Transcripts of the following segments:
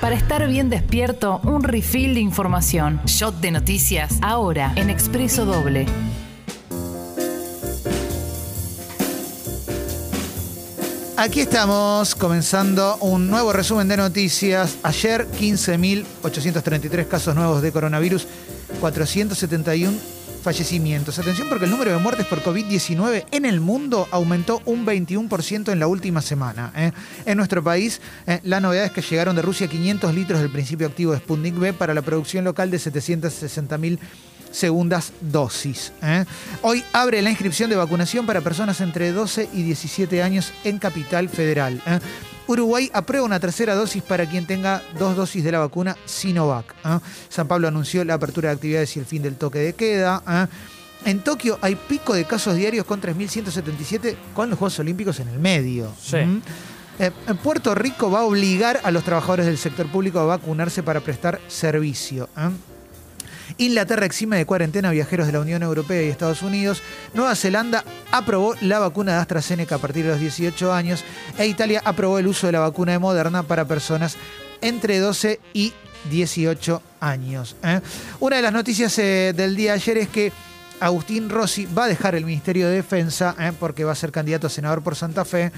Para estar bien despierto, un refill de información. Shot de noticias. Ahora, en Expreso Doble. Aquí estamos comenzando un nuevo resumen de noticias. Ayer 15.833 casos nuevos de coronavirus, 471 fallecimientos. Atención porque el número de muertes por COVID-19 en el mundo aumentó un 21% en la última semana. ¿eh? En nuestro país, eh, la novedad es que llegaron de Rusia 500 litros del principio activo de Sputnik B para la producción local de 760.000 segundas dosis. ¿eh? Hoy abre la inscripción de vacunación para personas entre 12 y 17 años en Capital Federal. Uruguay aprueba una tercera dosis para quien tenga dos dosis de la vacuna Sinovac. ¿eh? San Pablo anunció la apertura de actividades y el fin del toque de queda. ¿eh? En Tokio hay pico de casos diarios con 3.177 con los Juegos Olímpicos en el medio. Sí. ¿Mm? Eh, Puerto Rico va a obligar a los trabajadores del sector público a vacunarse para prestar servicio. Inglaterra exime de cuarentena a viajeros de la Unión Europea y Estados Unidos. Nueva Zelanda aprobó la vacuna de AstraZeneca a partir de los 18 años. E Italia aprobó el uso de la vacuna de Moderna para personas entre 12 y 18 años. ¿eh? Una de las noticias eh, del día de ayer es que Agustín Rossi va a dejar el Ministerio de Defensa ¿eh? porque va a ser candidato a senador por Santa Fe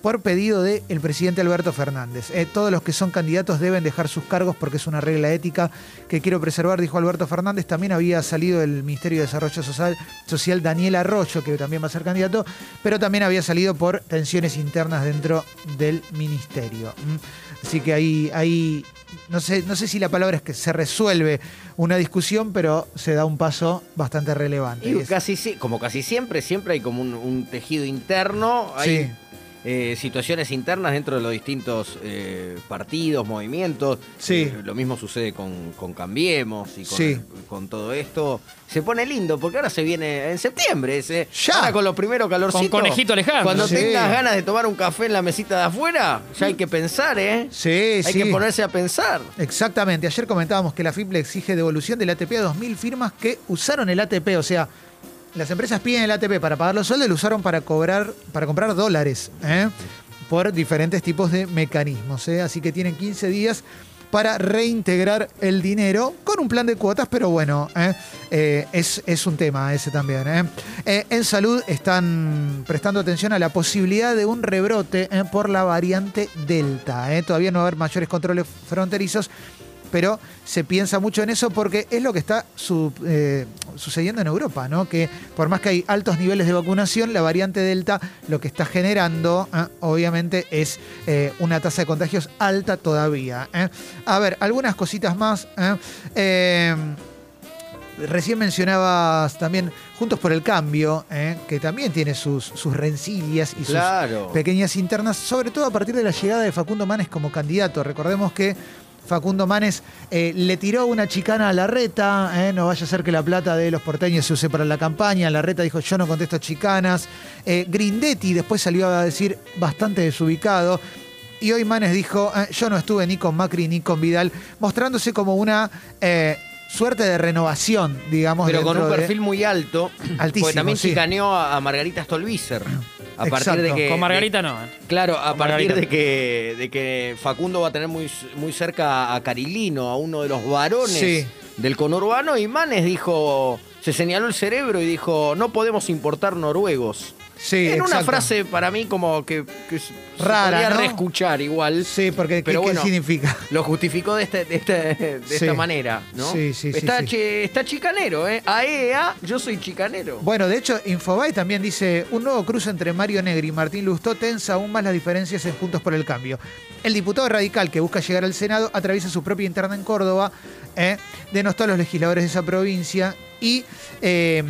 por pedido del presidente Alberto Fernández. Eh, todos los que son candidatos deben dejar sus cargos porque es una regla ética que quiero preservar, dijo Alberto Fernández. También había salido del Ministerio de Desarrollo Social, Social Daniel Arroyo, que también va a ser candidato, pero también había salido por tensiones internas dentro del ministerio. Así que ahí, ahí no sé, no sé si la palabra es que se resuelve una discusión, pero se da un paso bastante relevante. Y casi, si- como casi siempre, siempre hay como un, un tejido interno, hay Sí. Eh, situaciones internas dentro de los distintos eh, partidos, movimientos. Sí. Eh, lo mismo sucede con, con Cambiemos y con, Sí. con todo esto. Se pone lindo porque ahora se viene en septiembre. ese- Ya. Ahora con los primeros calorcitos. Con Conejito Alejandro. Cuando Sí. tengas ganas de tomar un café en la mesita de afuera, ya hay que pensar, ¿eh? Sí, Hay sí. que ponerse a pensar. Exactamente. Ayer comentábamos que la FIP le exige devolución del ATP a 2.000 firmas que usaron el ATP. O sea, las empresas piden el ATP para pagar los sueldos lo usaron para cobrar, para comprar dólares, ¿eh? por diferentes tipos de mecanismos. ¿eh? Así que tienen 15 días para reintegrar el dinero con un plan de cuotas, pero bueno, ¿eh? Es, un tema ese también. en salud están prestando atención a la posibilidad de un rebrote por la variante Delta. Todavía no va a haber mayores controles fronterizos, pero se piensa mucho en eso porque es lo que está su- eh, sucediendo en Europa, ¿no? Que por más que hay altos niveles de vacunación, la variante Delta lo que está generando, ¿eh? obviamente, es eh, una tasa de contagios alta todavía. A ver, algunas cositas más. Recién mencionabas también Juntos por el Cambio, ¿eh? que también tiene sus, sus rencillas y sus pequeñas internas, sobre todo a partir de la llegada de Facundo Manes como candidato. Recordemos que Facundo Manes eh, le tiró una chicana a la reta, ¿eh? no vaya a ser que la plata de los porteños se use para la campaña. La reta dijo yo no contesto chicanas. Eh, Grindetti después salió a decir bastante desubicado. Y hoy Manes dijo, yo no estuve ni con Macri ni con Vidal, mostrándose como una suerte de renovación, digamos. Pero con un de- perfil muy alto. Altísimo, Porque también chicaneó a a Margarita Stolbizer. A Exacto. partir de que. Con Margarita no. ¿eh? claro, a Con partir de que, de que Facundo va a tener muy, muy cerca a Carilino, a uno de los varones Sí. del conurbano, y Manes dijo. Se señaló el cerebro y dijo: No podemos importar noruegos. Sí, en una frase para mí como que, Rara, podría ¿no? reescuchar igual. Sí, porque ¿qué, Pero qué bueno, significa? Lo justificó de, este- de, este- de Sí. esta manera, ¿no? Sí, sí, sí, está, sí. chi- está chicanero, ¿eh? AEA, yo soy chicanero. Bueno, de hecho, Infobae también dice, un nuevo cruce entre Mario Negri y Martín Lustó tensa aún más las diferencias en Juntos por el Cambio. El diputado radical que busca llegar al Senado atraviesa su propia interna en Córdoba, eh, denostó a los legisladores de esa provincia y eh,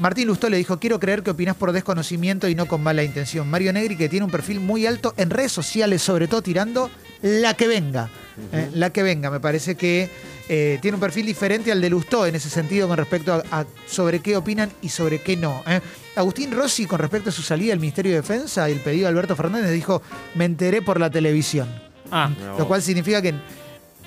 Martín Lustó le dijo, quiero creer que opinás por desconocimiento y no con mala intención. Mario Negri, que tiene un perfil muy alto en redes sociales, sobre todo tirando la que venga. eh, la que venga, me parece que eh, tiene un perfil diferente al de Lustó en ese sentido con respecto a, a sobre qué opinan y sobre qué no. ¿eh? Agustín Rossi, con respecto a su salida del Ministerio de Defensa y el pedido de Alberto Fernández, dijo, me enteré por la televisión. Ah, Lo cual significa que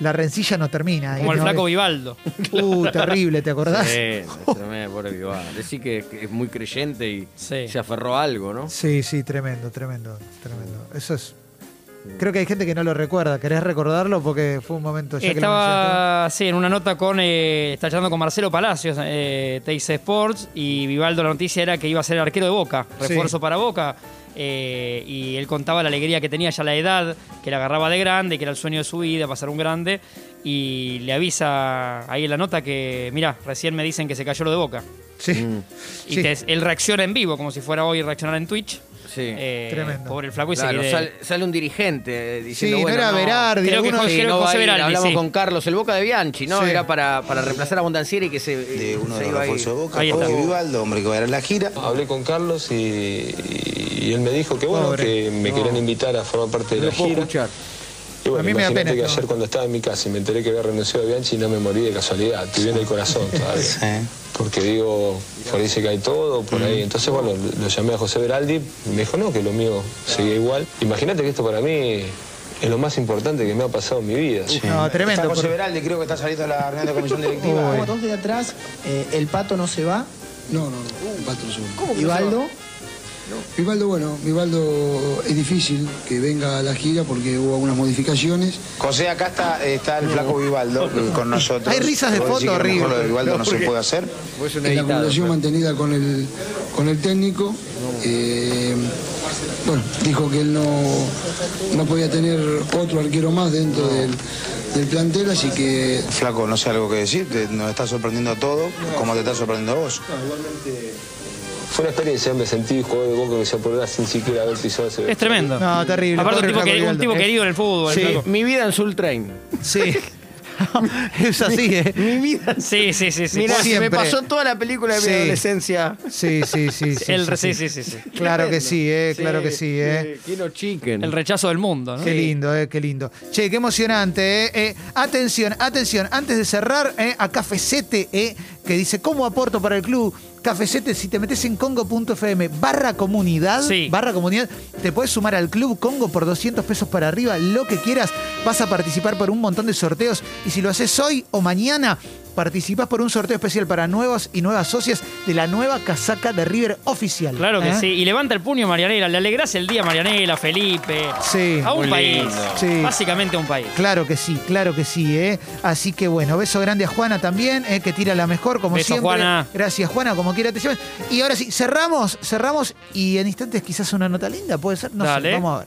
la rencilla no termina. como ¿eh? el No, flaco Vivaldo. Uh, terrible, ¿te acordás? Sí, es tremendo, pobre Vivaldi. Decí que, que es muy creyente y Sí. se aferró a algo, ¿no? Sí, sí, tremendo, tremendo, tremendo. Eso es Creo que hay gente que no lo recuerda. ¿Querés recordarlo? Porque fue un momento ya que lo. Estaba, sí, en una nota con, eh, está charlando con Marcelo Palacios, eh, Sports, y Vivaldo la noticia era que iba a ser arquero de Boca, Sí. refuerzo para Boca. eh, y él contaba la alegría que tenía ya la edad, que la agarraba de grande, que era el sueño de su vida, pasar un grande. Y le avisa ahí en la nota que, mira, recién me dicen que se cayó lo de Boca. Sí. Mm. Y Sí. te- él reacciona en vivo, como si fuera hoy reaccionar en Twitch. Sí. Eh, Tremendo. Pobre el flaco y Claro, se sale, sale un dirigente eh, diciendo, Sí, no bueno, era Berardi, Creo que Sí, no José. Berardi, Hablamos sí. con Carlos, el Boca de Bianchi, ¿no? Sí. Era para, para reemplazar a Bondancieri que se, eh, de uno se de los refuerzos de Boca. Jorge Vivaldo, hombre que va a ir a la gira. Hablé con Carlos y, y él me dijo que bueno, Pobre. que me querían invitar a formar parte de No la gira. escuchar. Y bueno, A mí me da imagínate pena que ayer cuando estaba en mi casa y me enteré que había renunciado a Bianchi no me morí de casualidad, estoy bien el corazón todavía. Sí. Porque digo, por ahí se cae todo, por ahí. Entonces, bueno, lo llamé a José Beraldi y me dijo, no, que lo mío seguía igual. Imagínate que esto para mí es lo más importante que me ha pasado en mi vida. No, tremendo. Está José por- Beraldi, creo que está saliendo de la reunión de comisión directiva. Entonces de atrás, eh, el pato no se va. No, no, no. el Pato no se va. ¿Cómo que no Ivaldo, Vivaldo, bueno, Vivaldo es difícil que venga a la gira porque hubo algunas modificaciones. José, acá está, está el flaco Vivaldo con nosotros. Hay risas de ¿Puedo decir foto que a lo de Vivaldo no, No, se puede hacer. En la pero- mantenida con el, con el técnico. eh, bueno, dijo que él no, no podía tener otro arquero más dentro del, del plantel, así que Flaco, no sé algo que decir, te- nos está sorprendiendo todo, como te está sorprendiendo a vos. Fue una experiencia, me sentí jugador de boca que se apurara sin siquiera haber pisado ese Es tremendo. No, terrible. Aparte, un tipo, que- un tipo querido en el fútbol. Sí. Mi vida en Soul Train. Sí. es así, ¿eh? Mi vida. Sí, sí, sí. sí. Mira, me pasó toda la película de mi Sí. adolescencia. Sí, sí, sí. sí, El- sí, sí, sí. sí. Claro que sí, eh, claro que sí, eh. Kino Chicken. El rechazo del mundo, ¿no? Qué lindo, eh, qué lindo. Che, qué emocionante, eh. Eh, atención, atención, antes de cerrar, eh, a Cafecete, eh, que dice, ¿cómo aporto para el club? Cafecete, si te metes en congo.fm barra comunidad, Sí. barra comunidad, te puedes sumar al Club Congo por 200 pesos para arriba, lo que quieras. Vas a participar por un montón de sorteos y si lo haces hoy o mañana, participás por un sorteo especial para nuevos y nuevas socias de la nueva casaca de River oficial. Claro que ¿eh? sí. Y levanta el puño Marianela. Le alegrás el día a Marianela, Felipe. Sí. A un Muy país. Sí. Básicamente a un país. Claro que sí, claro que sí, ¿eh? Así que bueno, beso grande a Juana también, ¿eh? que tira la mejor, como Beso, siempre. Juana. Gracias, Juana, como quiera te llames. Y ahora sí, cerramos, cerramos y en instantes quizás una nota linda, puede ser, no Dale. sé, vamos a ver.